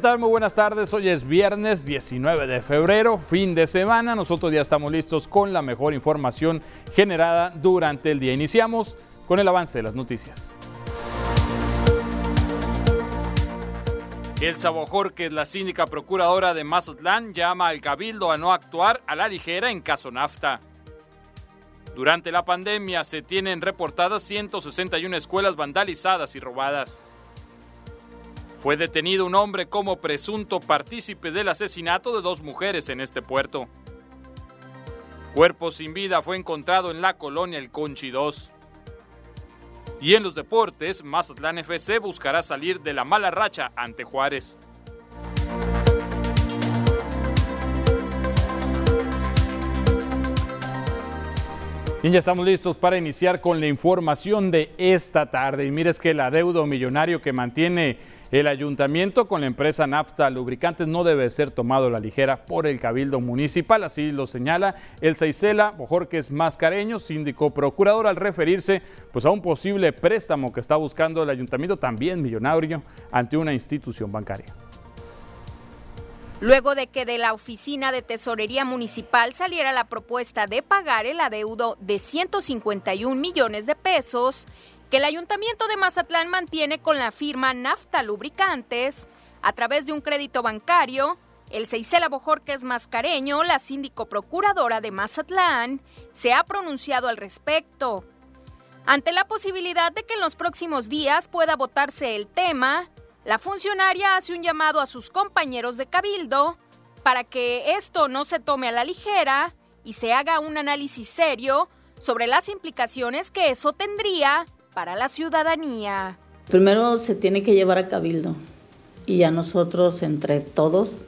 ¿Qué tal? Muy buenas tardes. Hoy es viernes 19 de febrero, fin de semana. Nosotros ya estamos listos con la mejor información generada durante el día. Iniciamos con el avance de las noticias. Elsa Bojorquez, la síndica procuradora de Mazatlán, llama al cabildo a no actuar a la ligera en caso NAFTA. Durante la pandemia se tienen reportadas 161 escuelas vandalizadas y robadas. Fue detenido un hombre como presunto partícipe del asesinato de dos mujeres en este puerto. Cuerpo sin vida fue encontrado en la colonia El Conchi 2. Y en los deportes, Mazatlán FC buscará salir de la mala racha ante Juárez. Bien, ya estamos listos para iniciar con la información de esta tarde. Y mires que el adeudo millonario que mantiene el ayuntamiento con la empresa Nafta Lubricantes no debe ser tomado a la ligera por el Cabildo Municipal, así lo señala el Seisela Bojorques Mascareño, síndico procurador, al referirse pues, a un posible préstamo que está buscando el ayuntamiento, también millonario, ante una institución bancaria. Luego de que de la oficina de tesorería municipal saliera la propuesta de pagar el adeudo de 151 millones de pesos, que el Ayuntamiento de Mazatlán mantiene con la firma Nafta Lubricantes a través de un crédito bancario. El Seisela Bojorques Mascareño, la síndico procuradora de Mazatlán, se ha pronunciado al respecto. Ante la posibilidad de que en los próximos días pueda votarse el tema, la funcionaria hace un llamado a sus compañeros de cabildo para que esto no se tome a la ligera y se haga un análisis serio sobre las implicaciones que eso tendría para la ciudadanía. Primero se tiene que llevar a cabildo y a nosotros entre todos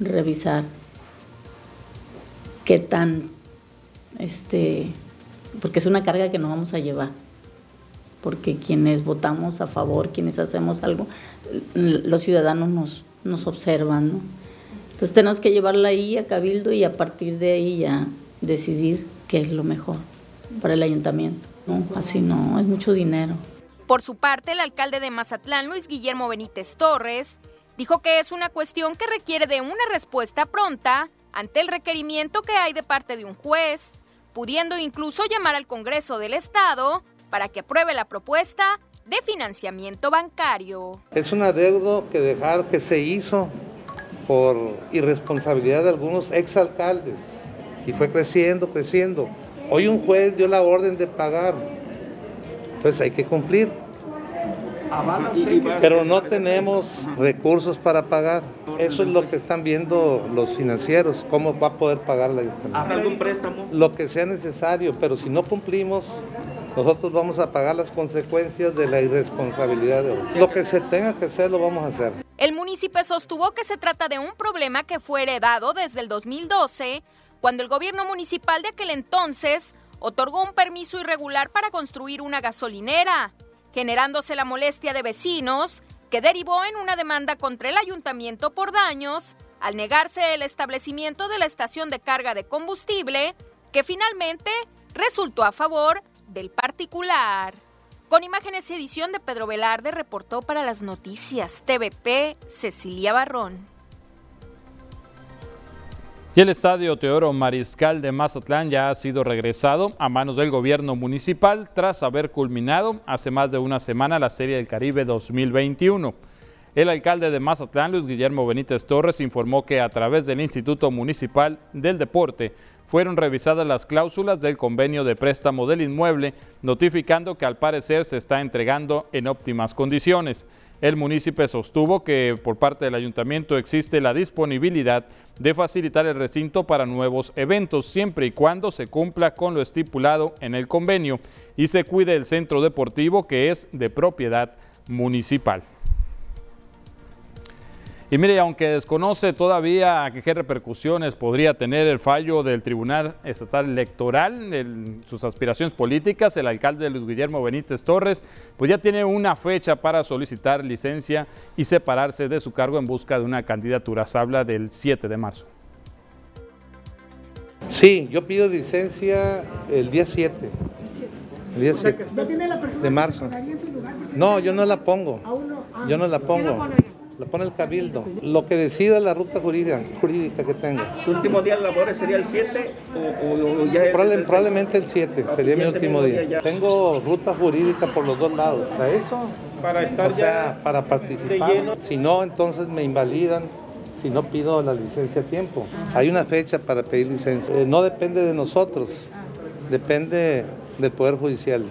revisar qué tan, este, porque es una carga que no vamos a llevar, porque quienes votamos a favor, quienes hacemos algo, los ciudadanos nos, nos observan, ¿no? Entonces tenemos que llevarla ahí a cabildo y a partir de ahí ya decidir qué es lo mejor para el ayuntamiento. No, así no, es mucho dinero. Por su parte, el alcalde de Mazatlán, Luis Guillermo Benítez Torres, dijo que es una cuestión que requiere de una respuesta pronta ante el requerimiento que hay de parte de un juez, pudiendo incluso llamar al Congreso del Estado para que apruebe la propuesta de financiamiento bancario. Es un adeudo que dejar que se hizo por irresponsabilidad de algunos exalcaldes y fue creciendo, creciendo. Hoy un juez dio la orden de pagar, entonces hay que cumplir. Pero no tenemos recursos para pagar. Eso es lo que están viendo los financieros, cómo va a poder pagar la ayuntamiento. un préstamo? Lo que sea necesario, pero si no cumplimos, nosotros vamos a pagar las consecuencias de la irresponsabilidad de otros. Lo que se tenga que hacer, lo vamos a hacer. El municipio sostuvo que se trata de un problema que fue heredado desde el 2012 cuando el gobierno municipal de aquel entonces otorgó un permiso irregular para construir una gasolinera, generándose la molestia de vecinos que derivó en una demanda contra el ayuntamiento por daños al negarse el establecimiento de la estación de carga de combustible, que finalmente resultó a favor del particular. Con imágenes y edición de Pedro Velarde reportó para las noticias TVP Cecilia Barrón. Y el estadio Teoro Mariscal de Mazatlán ya ha sido regresado a manos del gobierno municipal tras haber culminado hace más de una semana la Serie del Caribe 2021. El alcalde de Mazatlán, Luis Guillermo Benítez Torres, informó que a través del Instituto Municipal del Deporte fueron revisadas las cláusulas del convenio de préstamo del inmueble, notificando que al parecer se está entregando en óptimas condiciones. El municipio sostuvo que por parte del ayuntamiento existe la disponibilidad de facilitar el recinto para nuevos eventos, siempre y cuando se cumpla con lo estipulado en el convenio y se cuide el centro deportivo que es de propiedad municipal. Y mire, aunque desconoce todavía qué repercusiones podría tener el fallo del Tribunal Estatal Electoral en sus aspiraciones políticas, el alcalde Luis Guillermo Benítez Torres, pues ya tiene una fecha para solicitar licencia y separarse de su cargo en busca de una candidatura. Se habla del 7 de marzo. Sí, yo pido licencia el día 7. El día 7 de marzo. No, yo no la pongo. Yo no la pongo. La pone el cabildo. Lo que decida la ruta jurídica, jurídica que tenga. ¿Su último día de labores sería el 7 o, ya Probablemente el 7 sería mi último día. Tengo ruta jurídica por los dos lados. ¿Para eso? Para estar o sea, para participar. Si no, entonces me invalidan si no pido la licencia a tiempo. Hay una fecha para pedir licencia. Eh, no depende de nosotros, depende del Poder Judicial.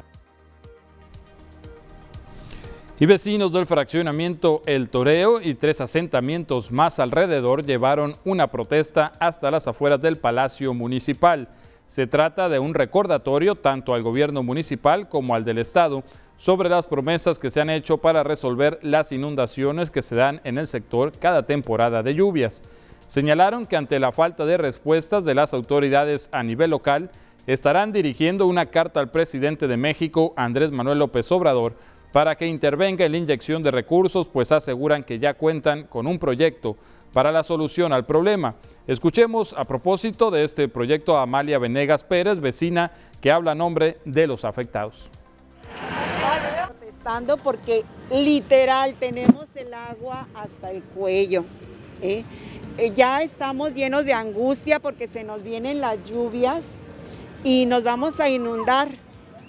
Y vecinos del fraccionamiento El Toreo y tres asentamientos más alrededor llevaron una protesta hasta las afueras del Palacio Municipal. Se trata de un recordatorio tanto al gobierno municipal como al del Estado sobre las promesas que se han hecho para resolver las inundaciones que se dan en el sector cada temporada de lluvias. Señalaron que ante la falta de respuestas de las autoridades a nivel local, estarán dirigiendo una carta al presidente de México, Andrés Manuel López Obrador, para que intervenga en la inyección de recursos, pues aseguran que ya cuentan con un proyecto para la solución al problema. Escuchemos a propósito de este proyecto a Amalia Venegas Pérez, vecina que habla a nombre de los afectados. Protestando porque literal tenemos el agua hasta el cuello. ¿eh? Eh, ya estamos llenos de angustia porque se nos vienen las lluvias y nos vamos a inundar.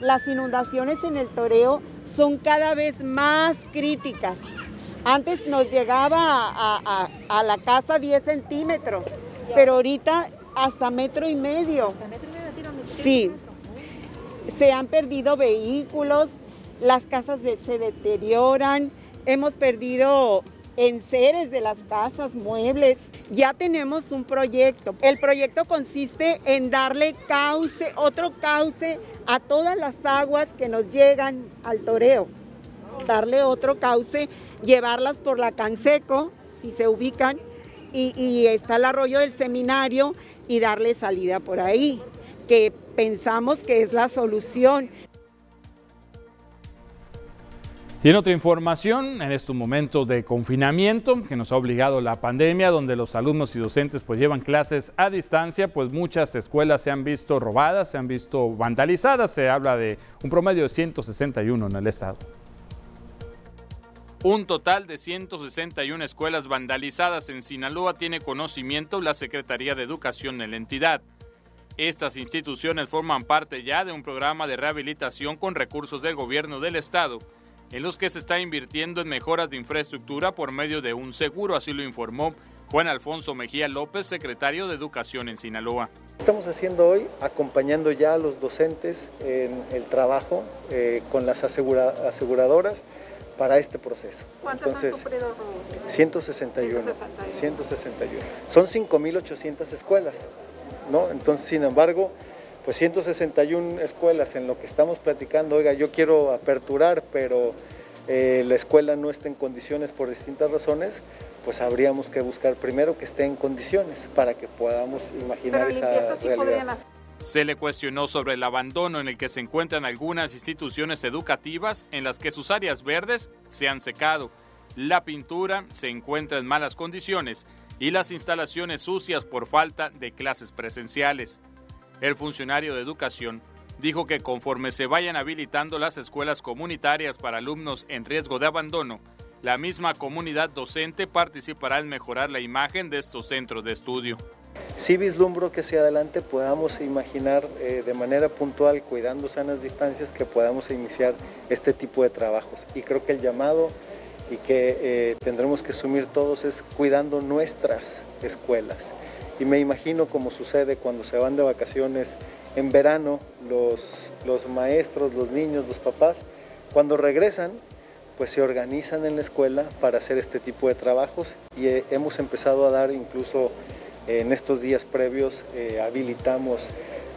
Las inundaciones en el toreo son cada vez más críticas. Antes nos llegaba a, la casa 10 centímetros, pero ahorita hasta metro y medio. Sí, se han perdido vehículos, las casas se deterioran, hemos perdido enseres de las casas, muebles. Ya tenemos un proyecto. El proyecto consiste en darle cauce, otro cauce a todas las aguas que nos llegan al toreo. Darle otro cauce, llevarlas por la Canseco, si se ubican, y, y está el arroyo del seminario y darle salida por ahí, que pensamos que es la solución. Tiene otra información en estos momentos de confinamiento que nos ha obligado la pandemia, donde los alumnos y docentes pues llevan clases a distancia, pues muchas escuelas se han visto robadas, se han visto vandalizadas, se habla de un promedio de 161 en el estado. Un total de 161 escuelas vandalizadas en Sinaloa tiene conocimiento la Secretaría de Educación en la entidad. Estas instituciones forman parte ya de un programa de rehabilitación con recursos del gobierno del estado en los que se está invirtiendo en mejoras de infraestructura por medio de un seguro, así lo informó Juan Alfonso Mejía López, secretario de Educación en Sinaloa. Estamos haciendo hoy acompañando ya a los docentes en el trabajo eh, con las aseguradoras para este proceso. ¿Cuántos Entonces, han 161, 161. Son 5.800 escuelas, ¿no? Entonces, sin embargo, pues 161 escuelas en lo que estamos platicando, oiga, yo quiero aperturar, pero eh, la escuela no está en condiciones por distintas razones, pues habríamos que buscar primero que esté en condiciones para que podamos imaginar esa realidad. Se le cuestionó sobre el abandono en el que se encuentran algunas instituciones educativas en las que sus áreas verdes se han secado, la pintura se encuentra en malas condiciones y las instalaciones sucias por falta de clases presenciales. El funcionario de educación dijo que conforme se vayan habilitando las escuelas comunitarias para alumnos en riesgo de abandono, la misma comunidad docente participará en mejorar la imagen de estos centros de estudio. Sí vislumbro que hacia adelante podamos imaginar eh, de manera puntual, cuidando sanas distancias, que podamos iniciar este tipo de trabajos. Y creo que el llamado y que eh, tendremos que asumir todos es cuidando nuestras escuelas y me imagino como sucede cuando se van de vacaciones en verano los, los maestros, los niños, los papás, cuando regresan pues se organizan en la escuela para hacer este tipo de trabajos y eh, hemos empezado a dar incluso eh, en estos días previos eh, habilitamos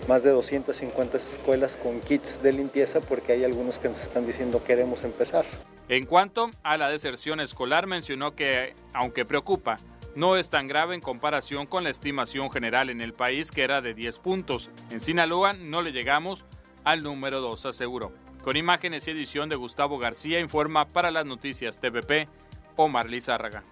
más de 250 escuelas con kits de limpieza porque hay algunos que nos están diciendo queremos empezar. En cuanto a la deserción escolar mencionó que aunque preocupa, no es tan grave en comparación con la estimación general en el país que era de 10 puntos. En Sinaloa no le llegamos al número 2, aseguró. Con imágenes y edición de Gustavo García informa para las noticias TVP Omar Lizárraga.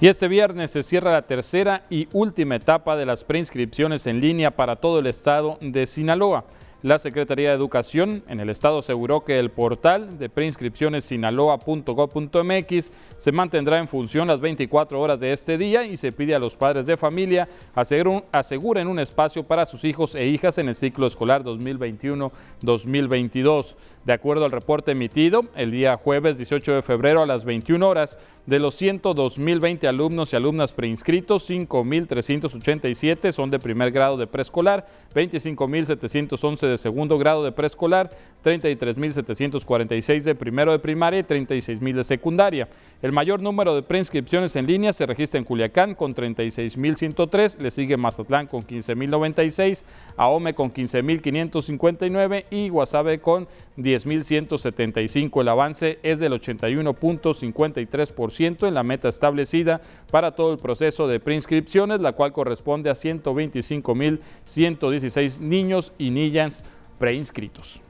Y este viernes se cierra la tercera y última etapa de las preinscripciones en línea para todo el estado de Sinaloa. La Secretaría de Educación en el estado aseguró que el portal de preinscripciones sinaloa.gov.mx se mantendrá en función las 24 horas de este día y se pide a los padres de familia aseguren un espacio para sus hijos e hijas en el ciclo escolar 2021-2022. De acuerdo al reporte emitido el día jueves 18 de febrero a las 21 horas, de los 102.020 alumnos y alumnas preinscritos, 5.387 son de primer grado de preescolar, 25.711 de segundo grado de preescolar, 33.746 de primero de primaria y 36.000 de secundaria. El mayor número de preinscripciones en línea se registra en Culiacán con 36.103, le sigue Mazatlán con 15.096, Ahome con 15.559 y Guasave con 10.175. El avance es del 81.53% en la meta establecida para todo el proceso de preinscripciones, la cual corresponde a 125.116 niños y niñas preinscritos.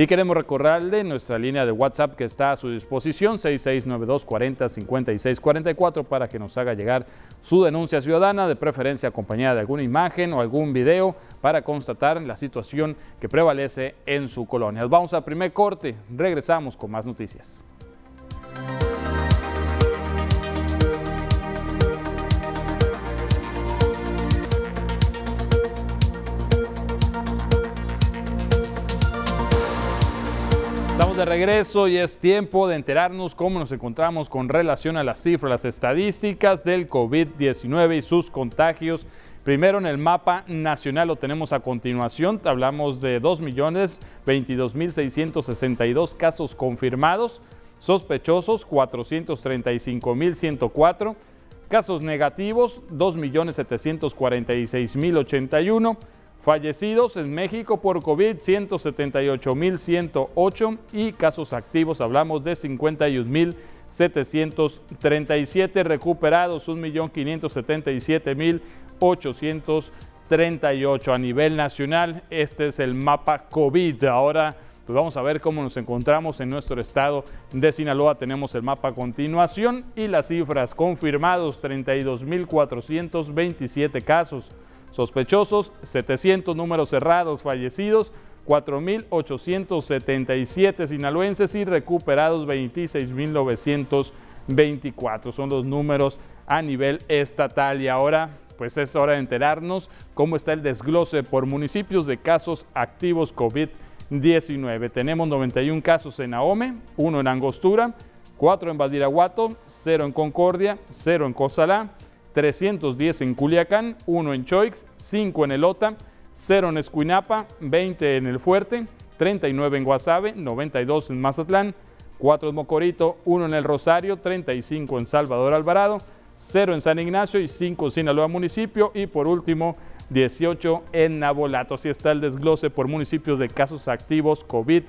Y queremos recordarle nuestra línea de WhatsApp que está a su disposición, 6692 40 56 44, para que nos haga llegar su denuncia ciudadana, de preferencia acompañada de alguna imagen o algún video para constatar la situación que prevalece en su colonia. Vamos a primer corte, regresamos con más noticias. De regreso y es tiempo de enterarnos cómo nos encontramos con relación a las cifras, estadísticas del COVID-19 y sus contagios. Primero en el mapa nacional lo tenemos a continuación, hablamos de 2.022.662 casos confirmados, sospechosos 435.104, casos negativos 2.746.081, Fallecidos en México por COVID 178.108 y casos activos hablamos de 51.737 recuperados 1.577.838 a nivel nacional. Este es el mapa COVID. Ahora pues vamos a ver cómo nos encontramos en nuestro estado de Sinaloa. Tenemos el mapa a continuación y las cifras confirmados 32.427 casos Sospechosos, 700 números cerrados, fallecidos, 4.877 sinaloenses y recuperados 26.924. Son los números a nivel estatal y ahora pues es hora de enterarnos cómo está el desglose por municipios de casos activos COVID-19. Tenemos 91 casos en Ahome, 1 en Angostura, 4 en Badiraguato, 0 en Concordia, 0 en Cozalá, 310 en Culiacán, 1 en Choix, 5 en Elota, 0 en Escuinapa, 20 en El Fuerte, 39 en Guasave, 92 en Mazatlán, 4 en Mocorito, 1 en El Rosario, 35 en Salvador Alvarado, 0 en San Ignacio y 5 en Sinaloa municipio y por último 18 en Nabolato. Así está el desglose por municipios de casos activos COVID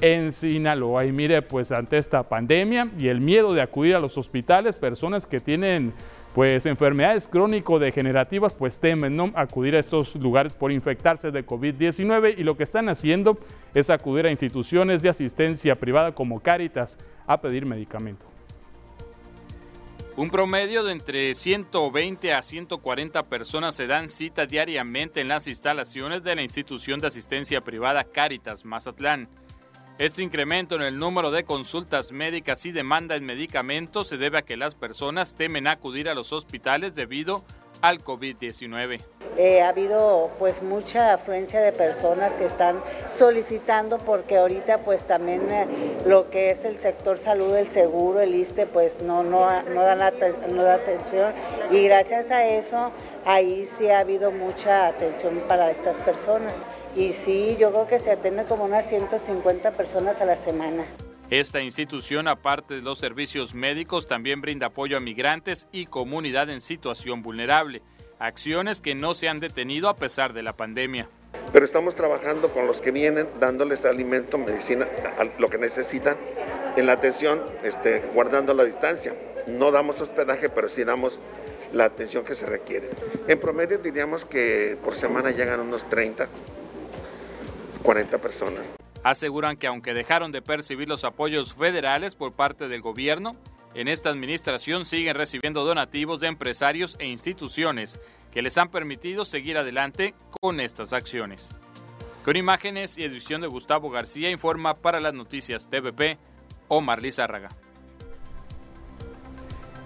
en Sinaloa. Y mire, pues ante esta pandemia y el miedo de acudir a los hospitales, personas que tienen pues enfermedades crónico-degenerativas pues temen ¿no? acudir a estos lugares por infectarse de COVID-19 y lo que están haciendo es acudir a instituciones de asistencia privada como Cáritas a pedir medicamento. Un promedio de entre 120 a 140 personas se dan cita diariamente en las instalaciones de la institución de asistencia privada Cáritas Mazatlán. Este incremento en el número de consultas médicas y demanda en medicamentos se debe a que las personas temen acudir a los hospitales debido al COVID-19. Eh, ha habido pues mucha afluencia de personas que están solicitando porque ahorita pues también eh, lo que es el sector salud, el seguro, el ISTE pues no, no, no, dan no da atención y gracias a eso ahí sí ha habido mucha atención para estas personas. Y sí, yo creo que se atiende como unas 150 personas a la semana. Esta institución, aparte de los servicios médicos, también brinda apoyo a migrantes y comunidad en situación vulnerable, acciones que no se han detenido a pesar de la pandemia. Pero estamos trabajando con los que vienen, dándoles alimento, medicina, lo que necesitan, en la atención, este, guardando la distancia. No damos hospedaje, pero sí damos la atención que se requiere. En promedio diríamos que por semana llegan unos 30 40 personas. Aseguran que aunque dejaron de percibir los apoyos federales por parte del gobierno, en esta administración siguen recibiendo donativos de empresarios e instituciones que les han permitido seguir adelante con estas acciones. Con imágenes y edición de Gustavo García informa para las noticias TVP Omar Lizárraga.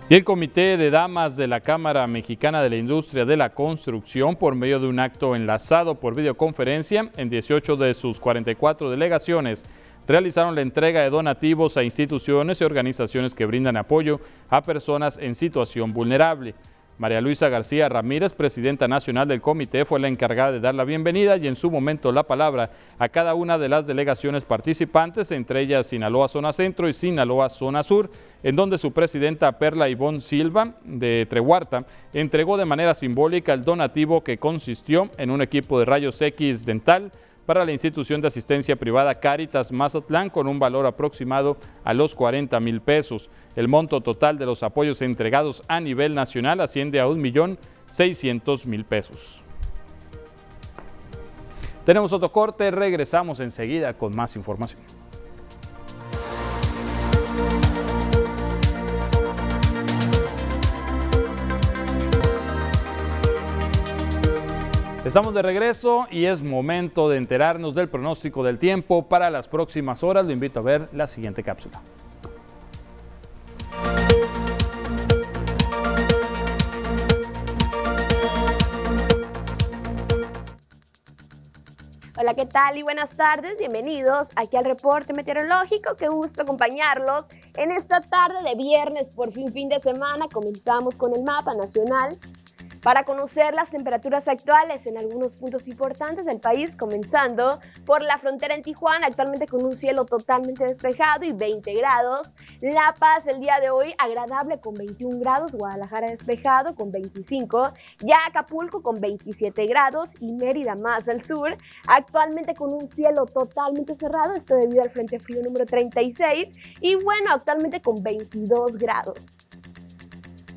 Y el Comité de Damas de la Cámara Mexicana de la Industria de la Construcción, por medio de un acto enlazado por videoconferencia en 18 de sus 44 delegaciones, realizaron la entrega de donativos a instituciones y organizaciones que brindan apoyo a personas en situación vulnerable. María Luisa García Ramírez, presidenta nacional del comité, fue la encargada de dar la bienvenida y en su momento la palabra a cada una de las delegaciones participantes, entre ellas Sinaloa Zona Centro y Sinaloa Zona Sur, en donde su presidenta Perla Ivonne Silva de Trehuarta entregó de manera simbólica el donativo que consistió en un equipo de rayos X dental, para la institución de asistencia privada Caritas Mazatlán con un valor aproximado a los 40 mil pesos. El monto total de los apoyos entregados a nivel nacional asciende a 1.600.000 pesos. Tenemos otro corte, regresamos enseguida con más información. Estamos de regreso y es momento de enterarnos del pronóstico del tiempo para las próximas horas. Lo invito a ver la siguiente cápsula. Hola, ¿qué tal y buenas tardes? Bienvenidos aquí al reporte meteorológico. Qué gusto acompañarlos en esta tarde de viernes, por fin fin de semana. Comenzamos con el mapa nacional para conocer las temperaturas actuales en algunos puntos importantes del país, comenzando por la frontera en Tijuana, actualmente con un cielo totalmente despejado y 20 grados. La Paz el día de hoy agradable con 21 grados, Guadalajara despejado con 25, ya Acapulco con 27 grados y Mérida más al sur, actualmente con un cielo totalmente cerrado, esto debido al Frente Frío número 36 y bueno, actualmente con 22 grados.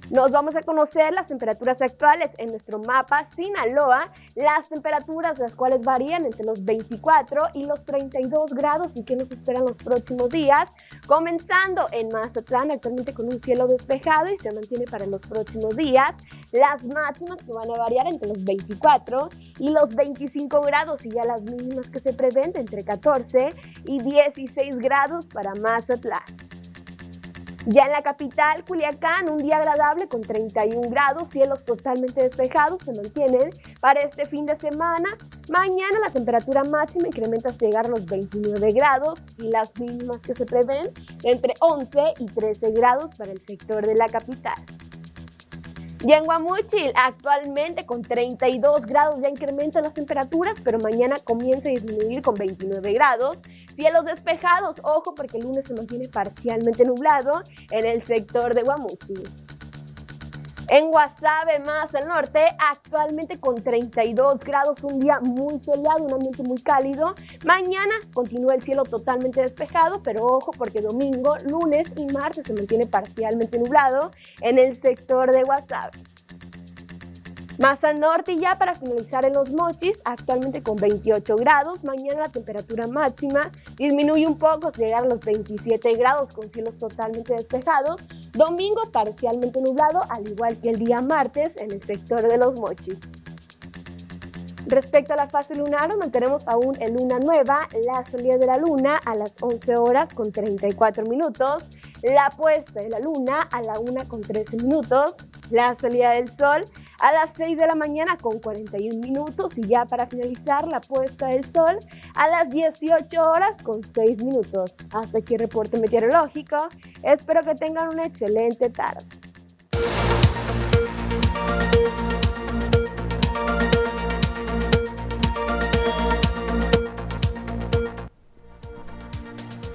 Nos vamos a conocer las temperaturas actuales en nuestro mapa Sinaloa, las temperaturas las cuales varían entre los 24 y los 32 grados y que nos esperan los próximos días, comenzando en Mazatlán actualmente con un cielo despejado y se mantiene para los próximos días, las máximas que van a variar entre los 24 y los 25 grados y ya las mínimas que se prevén entre 14 y 16 grados para Mazatlán. Ya en la capital, Culiacán, un día agradable con 31 grados, cielos totalmente despejados se mantienen para este fin de semana. Mañana la temperatura máxima incrementa hasta llegar a los 29 grados y las mínimas que se prevén entre 11 y 13 grados para el sector de la capital. Y en Guamuchil, actualmente con 32 grados ya incrementan las temperaturas, pero mañana comienza a disminuir con 29 grados. Cielos despejados, ojo porque el lunes se mantiene parcialmente nublado en el sector de Guamuchil. En Guasave, más al norte, actualmente con 32 grados, un día muy soleado, un ambiente muy cálido. Mañana continúa el cielo totalmente despejado, pero ojo porque domingo, lunes y martes se mantiene parcialmente nublado en el sector de Guasave. Más al norte y ya para finalizar en los mochis, actualmente con 28 grados, mañana la temperatura máxima disminuye un poco llegar a los 27 grados con cielos totalmente despejados. Domingo parcialmente nublado, al igual que el día martes en el sector de los mochis. Respecto a la fase lunar, mantenemos aún en luna nueva, la salida de la luna a las 11 horas con 34 minutos, la puesta de la luna a la 1 con 13 minutos, la salida del sol a las 6 de la mañana con 41 minutos y ya para finalizar la puesta del sol a las 18 horas con 6 minutos. Hasta aquí el reporte meteorológico. Espero que tengan una excelente tarde.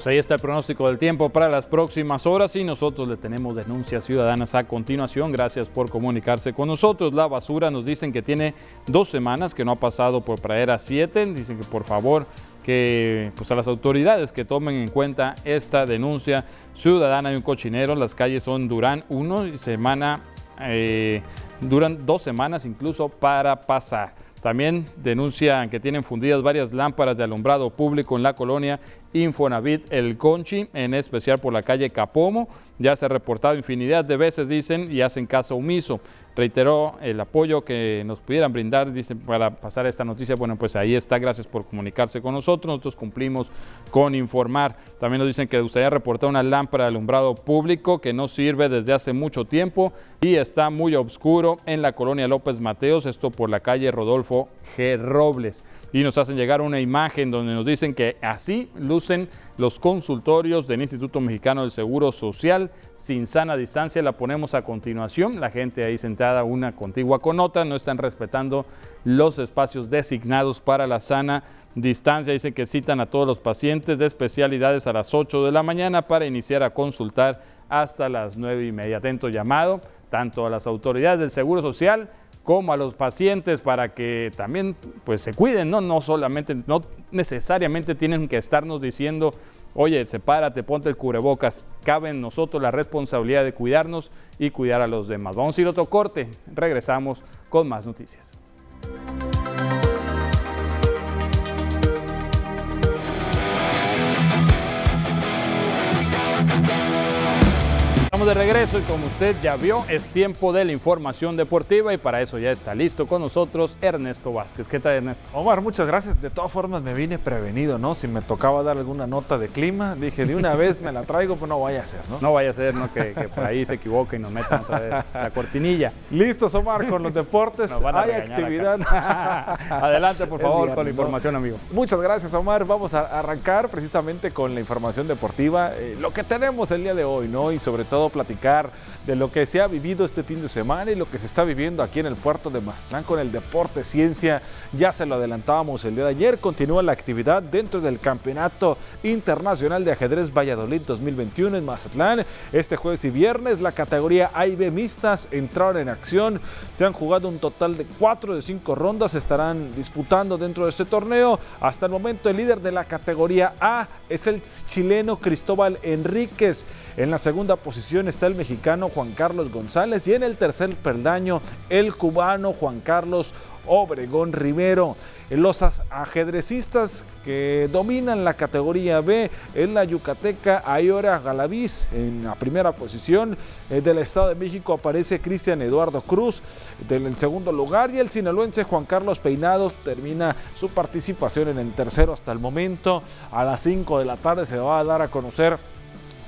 Pues ahí está el pronóstico del tiempo para las próximas horas y nosotros le tenemos denuncias ciudadanas a continuación. Gracias por comunicarse con nosotros. La basura nos dicen que tiene dos semanas que no ha pasado por Pradera 7. Dicen que por favor que pues a las autoridades que tomen en cuenta esta denuncia ciudadana de un cochinero. Las calles son Durán 1 y semana, eh, duran dos semanas incluso para pasar. También denuncian que tienen fundidas varias lámparas de alumbrado público en la colonia Infonavit El Conchi, en especial por la calle Capomo. Ya se ha reportado infinidad de veces, dicen, y hacen caso omiso. Reiteró el apoyo que nos pudieran brindar, dicen, para pasar esta noticia. Bueno, pues ahí está, gracias por comunicarse con nosotros. Nosotros cumplimos con informar. También nos dicen que les gustaría reportar una lámpara de alumbrado público que no sirve desde hace mucho tiempo y está muy oscuro en la colonia López Mateos, esto por la calle Rodolfo G. Robles y nos hacen llegar una imagen donde nos dicen que así lucen los consultorios del Instituto Mexicano del Seguro Social sin sana distancia. La ponemos a continuación, la gente ahí sentada una contigua con otra, no están respetando los espacios designados para la sana distancia. Dicen que citan a todos los pacientes de especialidades a las 8 de la mañana para iniciar a consultar hasta las 9 y media. Atento llamado tanto a las autoridades del Seguro Social como a los pacientes para que también pues se cuiden, ¿no? No solamente, no necesariamente tienen que estarnos diciendo, oye, sepárate, ponte el cubrebocas. Cabe en nosotros la responsabilidad de cuidarnos y cuidar a los demás. Vamos a ir a otro corte, regresamos con más noticias. De regreso y como usted ya vio, es tiempo de la información deportiva y para eso ya está listo con nosotros Ernesto Vázquez. ¿Qué tal Ernesto? Omar, muchas gracias. De todas formas me vine prevenido, ¿no? Si me tocaba dar alguna nota de clima, dije de una vez me la traigo, pues no vaya a ser, ¿no? No vaya a ser, ¿no? Que, por ahí se equivoque y nos metan otra vez la cortinilla. Listos, Omar, con los deportes. Hay actividad. Adelante, por favor, con la información, amigo. Muchas gracias, Omar. Vamos a arrancar precisamente con la información deportiva, eh, lo que tenemos el día de hoy, ¿no? Y sobre todo platicar de lo que se ha vivido este fin de semana y lo que se está viviendo aquí en el puerto de Mazatlán con el deporte ciencia. Ya se lo adelantábamos el día de ayer, continúa la actividad dentro del Campeonato Internacional de Ajedrez Valladolid 2021 en Mazatlán. Este jueves y viernes la categoría A y B mixtas entraron en acción. Se han jugado un total de cuatro de cinco rondas, estarán disputando dentro de este torneo. Hasta el momento el líder de la categoría A es el chileno Cristóbal Enríquez. En la segunda posición está el mexicano Juan Carlos González y en el tercer peldaño el cubano Juan Carlos Obregón Rivero. Los ajedrecistas que dominan la categoría B es la yucateca Ayora Galaviz en la primera posición. Eh, del Estado de México aparece Cristian Eduardo Cruz en segundo lugar y el sinaloense Juan Carlos Peinado termina su participación en el tercero hasta el momento. A las 5 de la tarde se va a dar a conocer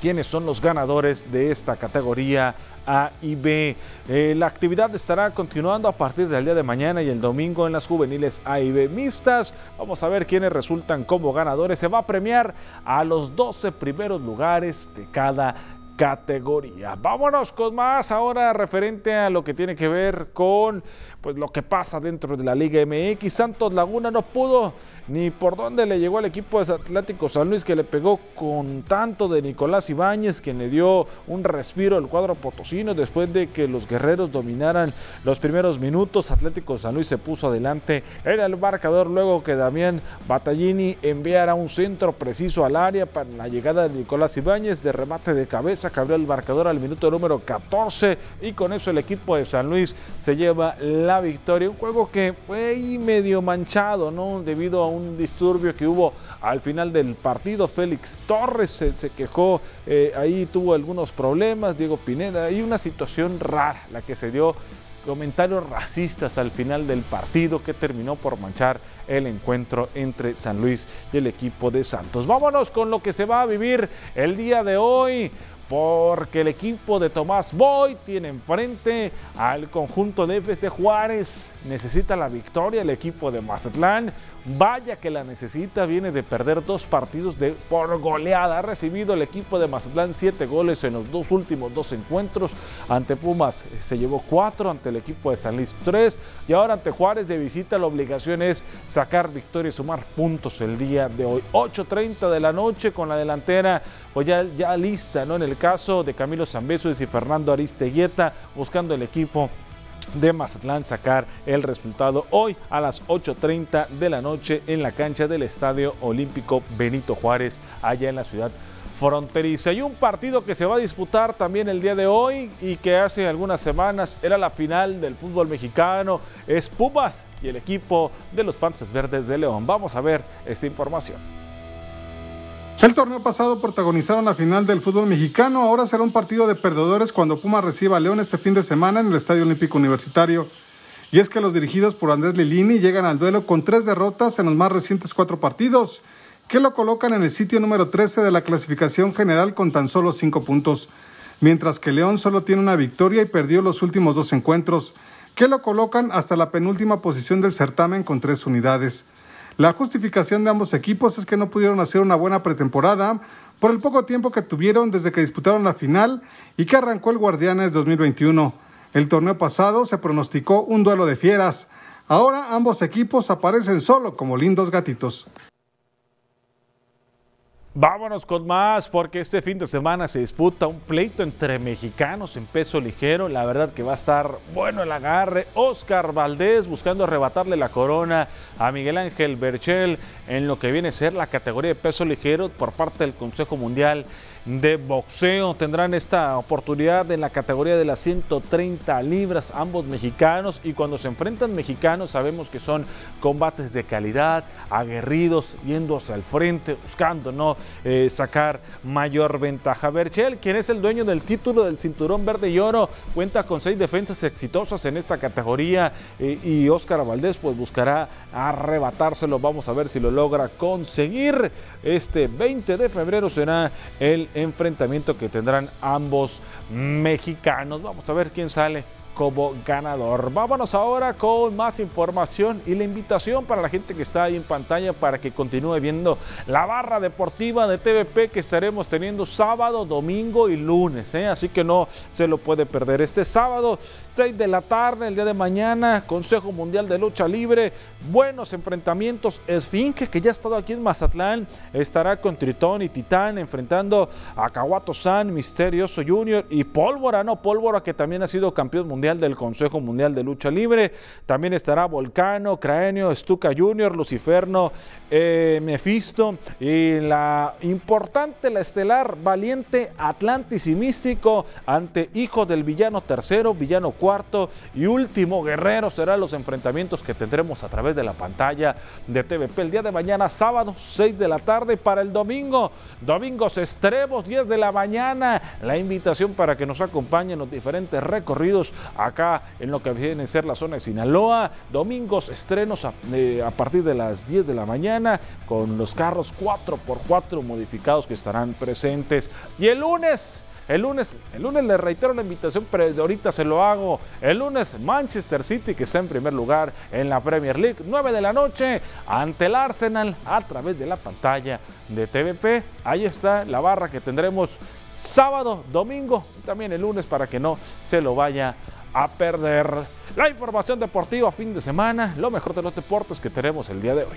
quiénes son los ganadores de esta categoría A y B. Eh, la actividad estará continuando a partir del día de mañana y el domingo en las juveniles A y B mixtas. Vamos a ver quiénes resultan como ganadores. Se va a premiar a los 12 primeros lugares de cada categoría. Vámonos con más ahora referente a lo que tiene que ver con pues lo que pasa dentro de la Liga MX. Santos Laguna no pudo ni por dónde le llegó al equipo de Atlético San Luis que le pegó con tanto de Nicolás Ibáñez, que le dio un respiro al cuadro potosino después de que los guerreros dominaran los primeros minutos. Atlético San Luis se puso adelante en el marcador luego que Damián Battaglini enviara un centro preciso al área para la llegada de Nicolás Ibáñez de remate de cabeza que abrió el marcador al minuto número 14 y con eso el equipo de San Luis se lleva la victoria. Un juego que fue medio manchado, ¿no? Debido a un disturbio que hubo al final del partido. Félix Torres se, quejó, eh, ahí tuvo algunos problemas, Diego Pineda, y una situación rara la que se dio, comentarios racistas al final del partido que terminó por manchar el encuentro entre San Luis y el equipo de Santos. Vámonos con lo que se va a vivir el día de hoy porque el equipo de Tomás Boy tiene enfrente al conjunto de FC Juárez. Necesita la victoria el equipo de Mazatlán. Vaya que la necesita, viene de perder dos partidos de, por goleada. Ha recibido el equipo de Mazatlán siete goles en los dos últimos dos encuentros. Ante Pumas eh, se llevó cuatro, ante el equipo de San Luis tres. Y ahora ante Juárez de visita la obligación es sacar victoria y sumar puntos el día de hoy. 8.30 de la noche con la delantera pues ya, lista, ¿no? En el caso de Camilo Zambeso y Fernando Aristeguieta buscando el equipo de Mazatlán sacar el resultado hoy a las 8.30 de la noche en la cancha del Estadio Olímpico Benito Juárez, allá en la ciudad fronteriza. Y un partido que se va a disputar también el día de hoy y que hace algunas semanas era la final del fútbol mexicano, es Pumas y el equipo de los Panzas Verdes de León. Vamos a ver esta información. El torneo pasado protagonizaron la final del fútbol mexicano, ahora será un partido de perdedores cuando Puma reciba a León este fin de semana en el Estadio Olímpico Universitario. Y es que los dirigidos por Andrés Lilini llegan al duelo con tres derrotas en los más recientes cuatro partidos, que lo colocan en el sitio número 13 de la clasificación general con tan solo cinco puntos, mientras que León solo tiene una victoria y perdió los últimos dos encuentros, que lo colocan hasta la penúltima posición del certamen con tres unidades. La justificación de ambos equipos es que no pudieron hacer una buena pretemporada por el poco tiempo que tuvieron desde que disputaron la final y que arrancó el Guardianes 2021. El torneo pasado se pronosticó un duelo de fieras. Ahora ambos equipos aparecen solo como lindos gatitos. Vámonos con más porque este fin de semana se disputa un pleito entre mexicanos en peso ligero. La verdad que va a estar bueno el agarre. Oscar Valdés buscando arrebatarle la corona a Miguel Ángel Berchel en lo que viene a ser la categoría de peso ligero por parte del Consejo Mundial de boxeo. Tendrán esta oportunidad en la categoría de las 130 libras, ambos mexicanos. Y cuando se enfrentan mexicanos, sabemos que son combates de calidad, aguerridos, yendo hacia el frente, buscando no eh, sacar mayor ventaja. Berchel, quien es el dueño del título del cinturón verde y oro, cuenta con seis defensas exitosas en esta categoría. Eh, y Óscar Valdés, pues buscará arrebatárselo. Vamos a ver si lo logra conseguir. Este 20 de febrero será el enfrentamiento que tendrán ambos mexicanos. Vamos a ver quién sale como ganador. Vámonos ahora con más información y la invitación para la gente que está ahí en pantalla para que continúe viendo la barra deportiva de TVP que estaremos teniendo sábado, domingo y lunes. ¿eh? Así que no se lo puede perder. Este sábado, 6 de la tarde, el día de mañana, Consejo Mundial de Lucha Libre. Buenos enfrentamientos. Esfinge, que ya ha estado aquí en Mazatlán, estará con Tritón y Titán enfrentando a Kawato San, Misterioso Junior y Pólvora, no Pólvora, que también ha sido campeón mundial del Consejo Mundial de Lucha Libre. También estará Volcano, Craenio, Stuka Junior, Luciferno, eh, Mephisto y la importante, la estelar, valiente, Atlantis y Místico ante Hijo del Villano Tercero, Villano Cuarto y Último Guerrero serán los enfrentamientos que tendremos a través de la pantalla de TVP el día de mañana, sábado, 6 de la tarde para el domingo. Domingos Estrevos, 10 de la mañana. La invitación para que nos acompañen los diferentes recorridos acá en lo que viene a ser la zona de Sinaloa. Domingos estrenos a, eh, partir de las 10 de la mañana con los carros 4x4 modificados que estarán presentes. Y el lunes el lunes, el lunes le reitero la invitación, pero ahorita se lo hago. El lunes Manchester City, que está en primer lugar en la Premier League, 9 de la noche, ante el Arsenal a través de la pantalla de TVP. Ahí está la barra que tendremos sábado, domingo y también el lunes para que no se lo vaya a perder. La información deportiva fin de semana, lo mejor de los deportes que tenemos el día de hoy.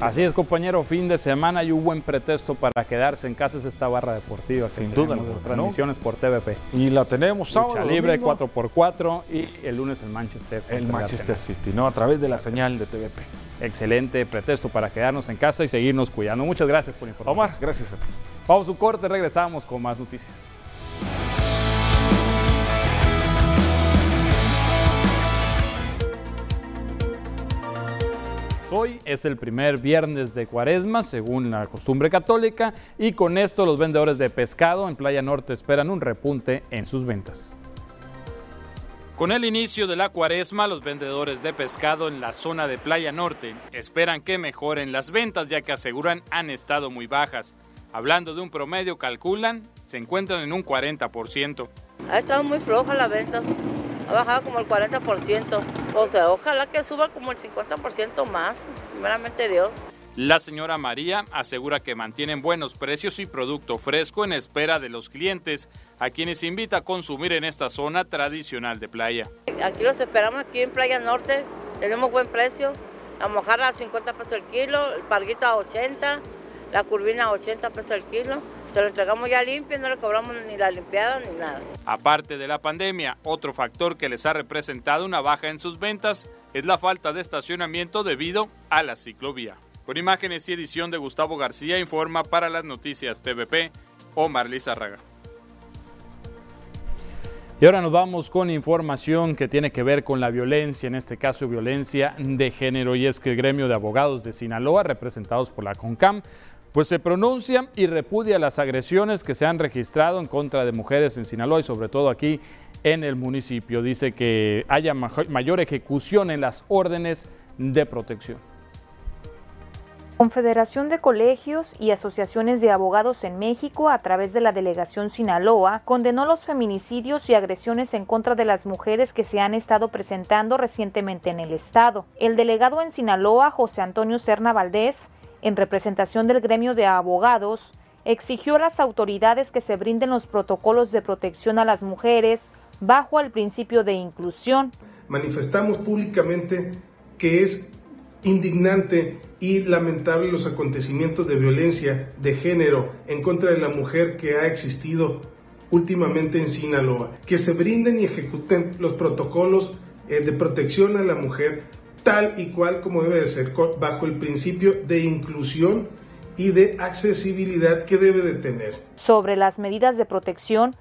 Así es, compañero, fin de semana y un buen pretexto para quedarse en casa es esta barra deportiva. Sin duda, las transmisiones por TVP. Y la tenemos sábado. Lucha libre 4x4 y el lunes el Manchester. El Manchester City, ¿no? A través de la señal de TVP. Excelente pretexto para quedarnos en casa y seguirnos cuidando. Muchas gracias por informar. Omar, gracias a ti. Vamos a un corte, regresamos con más noticias. Hoy es el primer viernes de cuaresma, según la costumbre católica, y con esto los vendedores de pescado en Playa Norte esperan un repunte en sus ventas. Con el inicio de la cuaresma, los vendedores de pescado en la zona de Playa Norte esperan que mejoren las ventas, ya que aseguran han estado muy bajas. Hablando de un promedio, calculan, se encuentran en un 40%. Ha estado muy floja la venta ha bajado como el 40%. O sea, ojalá que suba como el 50% más, primeramente Dios. La señora María asegura que mantienen buenos precios y producto fresco en espera de los clientes, a quienes invita a consumir en esta zona tradicional de playa. Aquí los esperamos, aquí en Playa Norte, tenemos buen precio. La mojarra a 50 pesos el kilo, el parguito a 80, la curvina a 80 pesos el kilo. Se lo entregamos ya limpio, no le cobramos ni la limpiada ni nada. Aparte de la pandemia, otro factor que les ha representado una baja en sus ventas es la falta de estacionamiento debido a la ciclovía. Con imágenes y edición de Gustavo García informa para las noticias TVP Omar Lizárraga. Y ahora nos vamos con información que tiene que ver con la violencia, en este caso violencia de género, y es que el gremio de abogados de Sinaloa, representados por la CONCAM, pues se pronuncia y repudia las agresiones que se han registrado en contra de mujeres en Sinaloa y sobre todo aquí en el municipio. Dice que haya mayor ejecución en las órdenes de protección. Confederación de Colegios y Asociaciones de Abogados en México, a través de la delegación Sinaloa, condenó los feminicidios y agresiones en contra de las mujeres que se han estado presentando recientemente en el Estado. El delegado en Sinaloa, José Antonio Serna Valdés, en representación del gremio de abogados, exigió a las autoridades que se brinden los protocolos de protección a las mujeres bajo el principio de inclusión. Manifestamos públicamente que es indignante y lamentable los acontecimientos de violencia de género en contra de la mujer que ha existido últimamente en Sinaloa. Que se brinden y ejecuten los protocolos eh, de protección a la mujer tal y cual como debe de ser, bajo el principio de inclusión y de accesibilidad que debe de tener. Sobre las medidas de protección,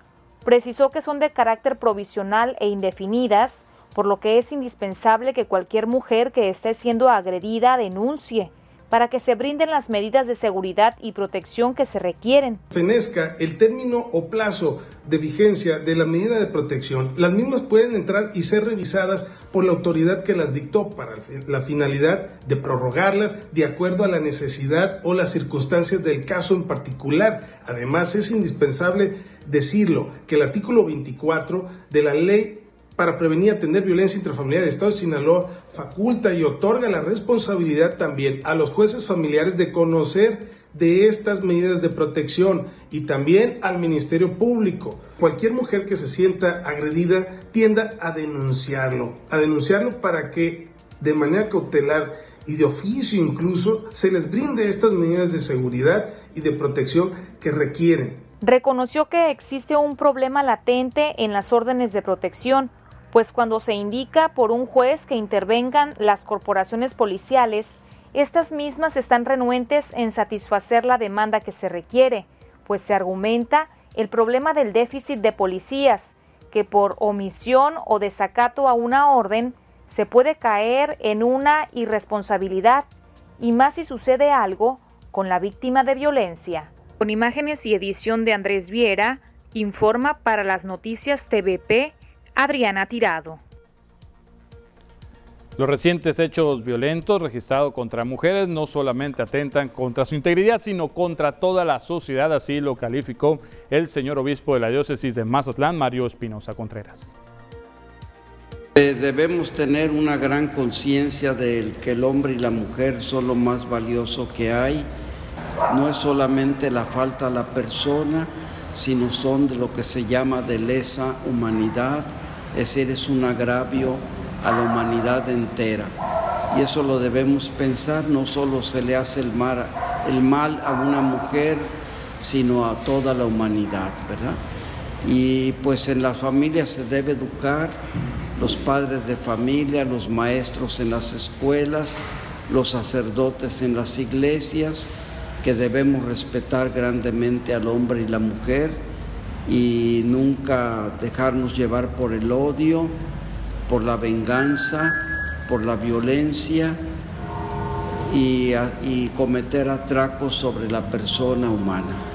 precisó que son de carácter provisional e indefinidas, por lo que es indispensable que cualquier mujer que esté siendo agredida denuncie para que se brinden las medidas de seguridad y protección que se requieren. Fenezca el término o plazo de vigencia de la medida de protección, las mismas pueden entrar y ser revisadas por la autoridad que las dictó para la finalidad de prorrogarlas de acuerdo a la necesidad o las circunstancias del caso en particular. Además, es indispensable decirlo que el artículo 24 de la ley para prevenir y atender violencia intrafamiliar del Estado de Sinaloa faculta y otorga la responsabilidad también a los jueces familiares de conocer de estas medidas de protección y también al Ministerio Público. Cualquier mujer que se sienta agredida tienda a denunciarlo, a denunciarlo para que de manera cautelar y de oficio incluso se les brinde estas medidas de seguridad y de protección que requieren. Reconoció que existe un problema latente en las órdenes de protección, pues cuando se indica por un juez que intervengan las corporaciones policiales, estas mismas están renuentes en satisfacer la demanda que se requiere, pues se argumenta el problema del déficit de policías, que por omisión o desacato a una orden se puede caer en una irresponsabilidad, y más si sucede algo con la víctima de violencia. Con imágenes y edición de Andrés Viera, informa para las noticias TVP Adriana Tirado. Los recientes hechos violentos registrados contra mujeres no solamente atentan contra su integridad, sino contra toda la sociedad, así lo calificó el señor obispo de la diócesis de Mazatlán, Mario Espinosa Contreras. Eh, debemos tener una gran conciencia de que el hombre y la mujer son lo más valioso que hay. No es solamente la falta a la persona, sino son de lo que se llama de lesa humanidad es es un agravio a la humanidad entera. Y eso lo debemos pensar, no solo se le hace el mal, el mal a una mujer, sino a toda la humanidad, ¿verdad? Y pues en la familia se debe educar, los padres de familia, los maestros en las escuelas, los sacerdotes en las iglesias, que debemos respetar grandemente al hombre y la mujer y nunca dejarnos llevar por el odio, por la venganza, por la violencia y, y cometer atracos sobre la persona humana.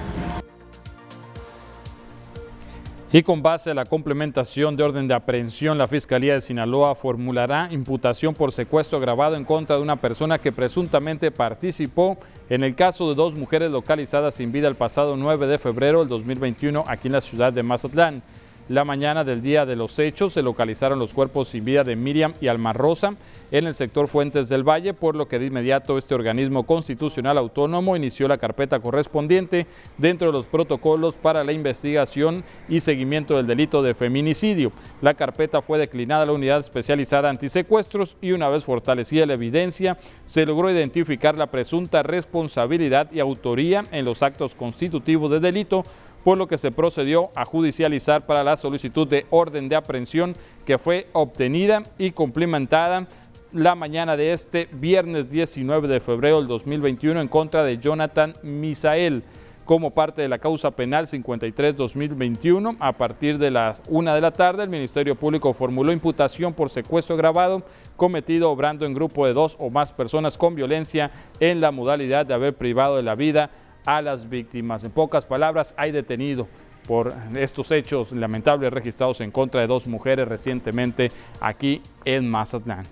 Y con base a la complementación de orden de aprehensión, la Fiscalía de Sinaloa formulará imputación por secuestro agravado en contra de una persona que presuntamente participó en el caso de dos mujeres localizadas sin vida el pasado 9 de febrero del 2021 aquí en la ciudad de Mazatlán. La mañana del día de los hechos se localizaron los cuerpos sin vida de Miriam y Alma Rosa en el sector Fuentes del Valle, por lo que de inmediato este organismo constitucional autónomo inició la carpeta correspondiente dentro de los protocolos para la investigación y seguimiento del delito de feminicidio. La carpeta fue declinada a la unidad especializada antisecuestros y una vez fortalecida la evidencia, se logró identificar la presunta responsabilidad y autoría en los actos constitutivos de delito por lo que se procedió a judicializar para la solicitud de orden de aprehensión que fue obtenida y cumplimentada la mañana de este viernes 19 de febrero del 2021 en contra de Jonathan Misael como parte de la causa penal 53-2021. A partir de las una de la tarde, el Ministerio Público formuló imputación por secuestro grabado cometido obrando en grupo de dos o más personas con violencia en la modalidad de haber privado de la vida a las víctimas. En pocas palabras, hay detenido por estos hechos lamentables registrados en contra de dos mujeres recientemente aquí en Mazatlán.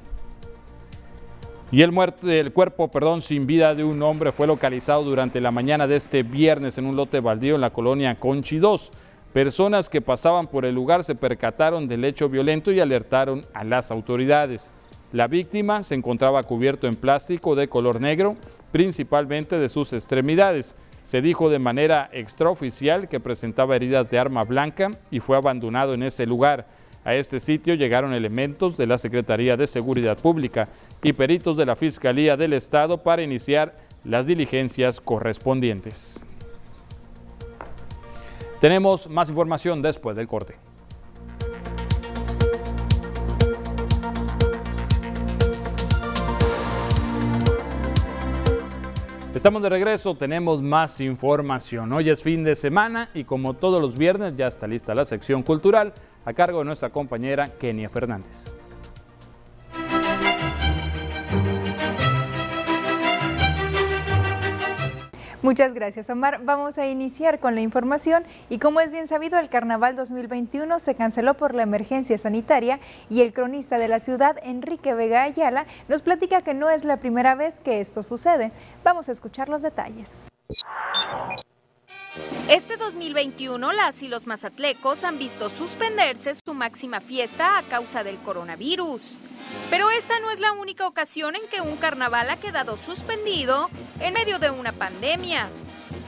Y el, muerto, el cuerpo perdón, sin vida de un hombre fue localizado durante la mañana de este viernes en un lote baldío en la colonia Conchi 2. Personas que pasaban por el lugar se percataron del hecho violento y alertaron a las autoridades. La víctima se encontraba cubierto en plástico de color negro, principalmente de sus extremidades. Se dijo de manera extraoficial que presentaba heridas de arma blanca y fue abandonado en ese lugar. A este sitio llegaron elementos de la Secretaría de Seguridad Pública y peritos de la Fiscalía del Estado para iniciar las diligencias correspondientes. Tenemos más información después del corte. Estamos de regreso, tenemos más información. Hoy es fin de semana y como todos los viernes ya está lista la sección cultural a cargo de nuestra compañera Kenia Fernández. Muchas gracias, Omar. Vamos a iniciar con la información y como es bien sabido, el Carnaval 2021 se canceló por la emergencia sanitaria y el cronista de la ciudad, Enrique Vega Ayala, nos platica que no es la primera vez que esto sucede. Vamos a escuchar los detalles. Este 2021 las y los mazatlecos han visto suspenderse su máxima fiesta a causa del coronavirus. Pero esta no es la única ocasión en que un carnaval ha quedado suspendido en medio de una pandemia.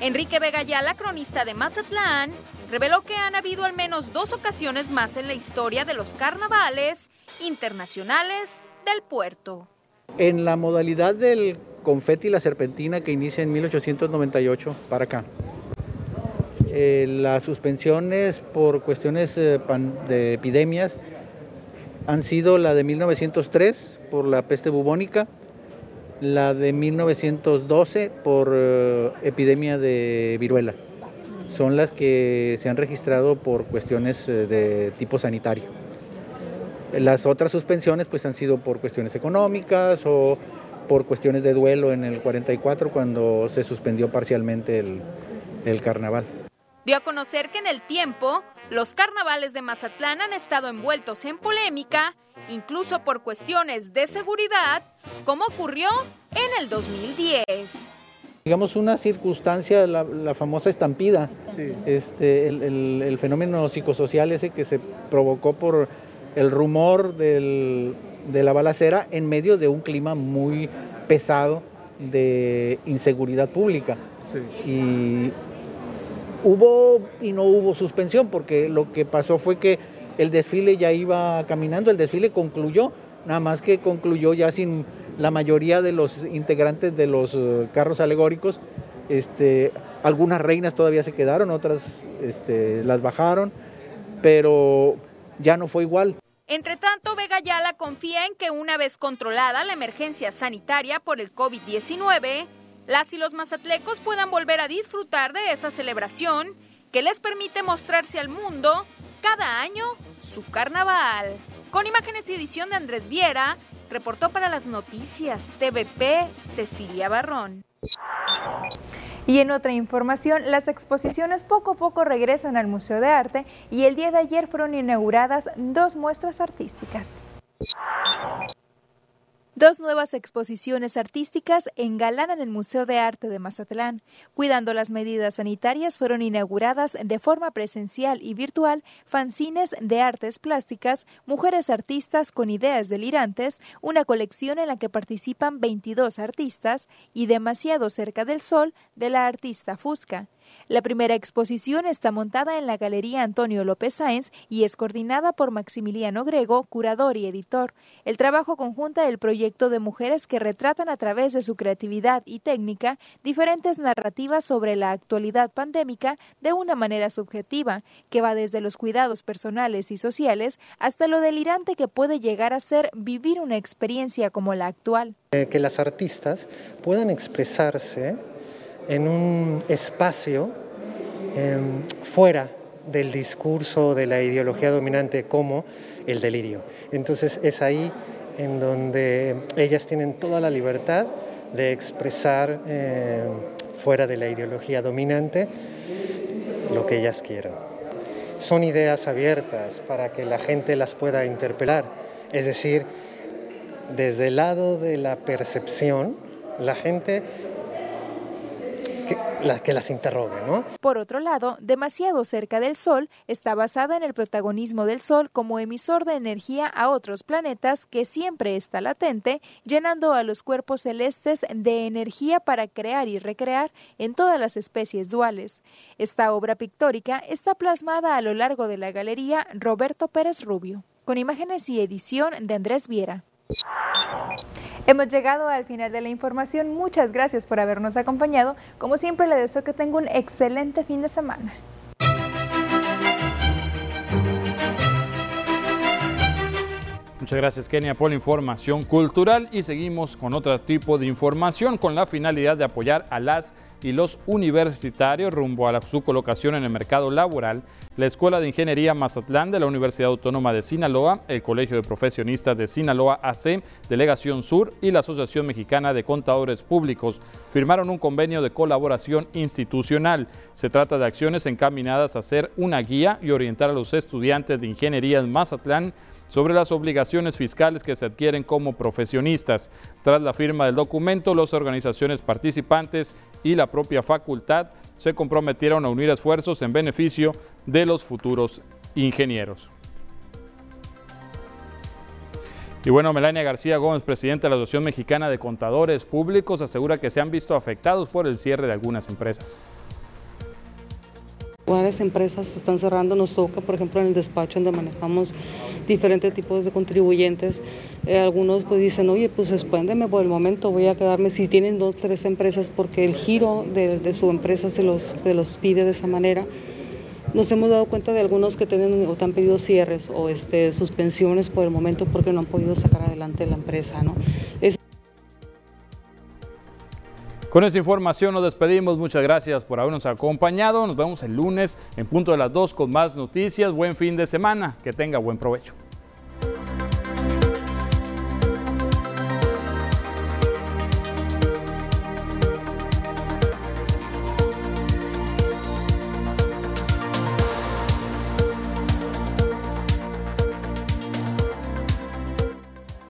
Enrique Vega la cronista de Mazatlán, reveló que han habido al menos dos ocasiones más en la historia de los carnavales internacionales del puerto. En la modalidad del confeti y la serpentina que inicia en 1898 para acá. Eh, las suspensiones por cuestiones eh, de epidemias han sido la de 1903 por la peste bubónica, la de 1912 por eh, epidemia de viruela. Son las que se han registrado por cuestiones de tipo sanitario. Las otras suspensiones pues han sido por cuestiones económicas o por cuestiones de duelo en el 44 cuando se suspendió parcialmente el carnaval dio a conocer que en el tiempo los carnavales de Mazatlán han estado envueltos en polémica, incluso por cuestiones de seguridad, como ocurrió en el 2010 digamos, una circunstancia, la, famosa estampida, este, el, fenómeno psicosocial ese que se provocó por el rumor de la balacera en medio de un clima muy pesado de inseguridad pública. Y Hubo y no hubo suspensión porque lo que pasó fue que el desfile ya iba caminando, el desfile concluyó, nada más que concluyó ya sin la mayoría de los integrantes de los eh, carros alegóricos. Este, algunas reinas todavía se quedaron, otras este, las bajaron, pero ya no fue igual. Entre tanto, Vega Yala confía en que una vez controlada la emergencia sanitaria por el COVID-19, las y los mazatlecos puedan volver a disfrutar de esa celebración que les permite mostrarse al mundo cada año su carnaval. Con imágenes y edición de Andrés Viera, reportó para las noticias TVP Cecilia Barrón. Y en otra información, las exposiciones poco a poco regresan al Museo de Arte y el día de ayer fueron inauguradas dos muestras artísticas. Dos nuevas exposiciones artísticas engalanan el Museo de Arte de Mazatlán. Cuidando las medidas sanitarias, fueron inauguradas de forma presencial y virtual fanzines de artes plásticas, mujeres artistas con ideas delirantes, una colección en la que participan 22 artistas y Demasiado cerca del sol de la artista Fusca. La primera exposición está montada en la Galería Antonio López Sáenz y es coordinada por Maximiliano Grego, curador y editor. El trabajo conjunta el proyecto de mujeres que retratan a través de su creatividad y técnica diferentes narrativas sobre la actualidad pandémica de una manera subjetiva, que va desde los cuidados personales y sociales hasta lo delirante que puede llegar a ser vivir una experiencia como la actual. Eh, que las artistas puedan expresarse en un espacio em, fuera del discurso de la ideología dominante como el delirio. Entonces es ahí en donde ellas tienen toda la libertad de expresar em, fuera de la ideología dominante, lo que ellas quieran. Son ideas abiertas para que la gente las pueda interpelar, es decir, desde el lado de la percepción, la gente que, las. ¿no? Por otro lado, Demasiado cerca del Sol está basada en el protagonismo del Sol como emisor de energía a otros planetas que siempre está latente, llenando a los cuerpos celestes de energía para crear y recrear en todas las especies duales. Esta obra pictórica está plasmada a lo largo de la galería Roberto Pérez Rubio, con imágenes y edición de Andrés Viera. Hemos llegado al final de la información. Muchas gracias por habernos acompañado. Como siempre, le deseo que tenga un excelente fin de semana. Muchas gracias Kenia por la información cultural y seguimos con otro tipo de información con la finalidad de apoyar a las y los universitarios rumbo a su colocación en el mercado laboral, la Escuela de Ingeniería Mazatlán de la Universidad Autónoma de Sinaloa, el Colegio de Profesionistas de Sinaloa AC, Delegación Sur y la Asociación Mexicana de Contadores Públicos firmaron un convenio de colaboración institucional. Se trata de acciones encaminadas a hacer una guía y orientar a los estudiantes de Ingeniería en Mazatlán sobre las obligaciones fiscales que se adquieren como profesionistas. Tras la firma del documento, las organizaciones participantes y la propia facultad se comprometieron a unir esfuerzos en beneficio de los futuros ingenieros. Y bueno, Melania García Gómez, presidenta de la Asociación Mexicana de Contadores Públicos, asegura que se han visto afectados por el cierre de algunas empresas. Varias empresas se están cerrando, nos toca, por ejemplo, en el despacho donde manejamos diferentes tipos de contribuyentes. Eh, algunos pues dicen, oye, pues espéndeme por el momento, voy a quedarme, si tienen dos, tres empresas, porque el giro de, su empresa se los, los pide de esa manera. Nos hemos dado cuenta de algunos que tienen o han pedido cierres o este, suspensiones por el momento porque no han podido sacar adelante la empresa. ¿no? Con esta información nos despedimos. Muchas gracias por habernos acompañado. Nos vemos el lunes en punto de las 2 con más noticias. Buen fin de semana. Que tenga buen provecho.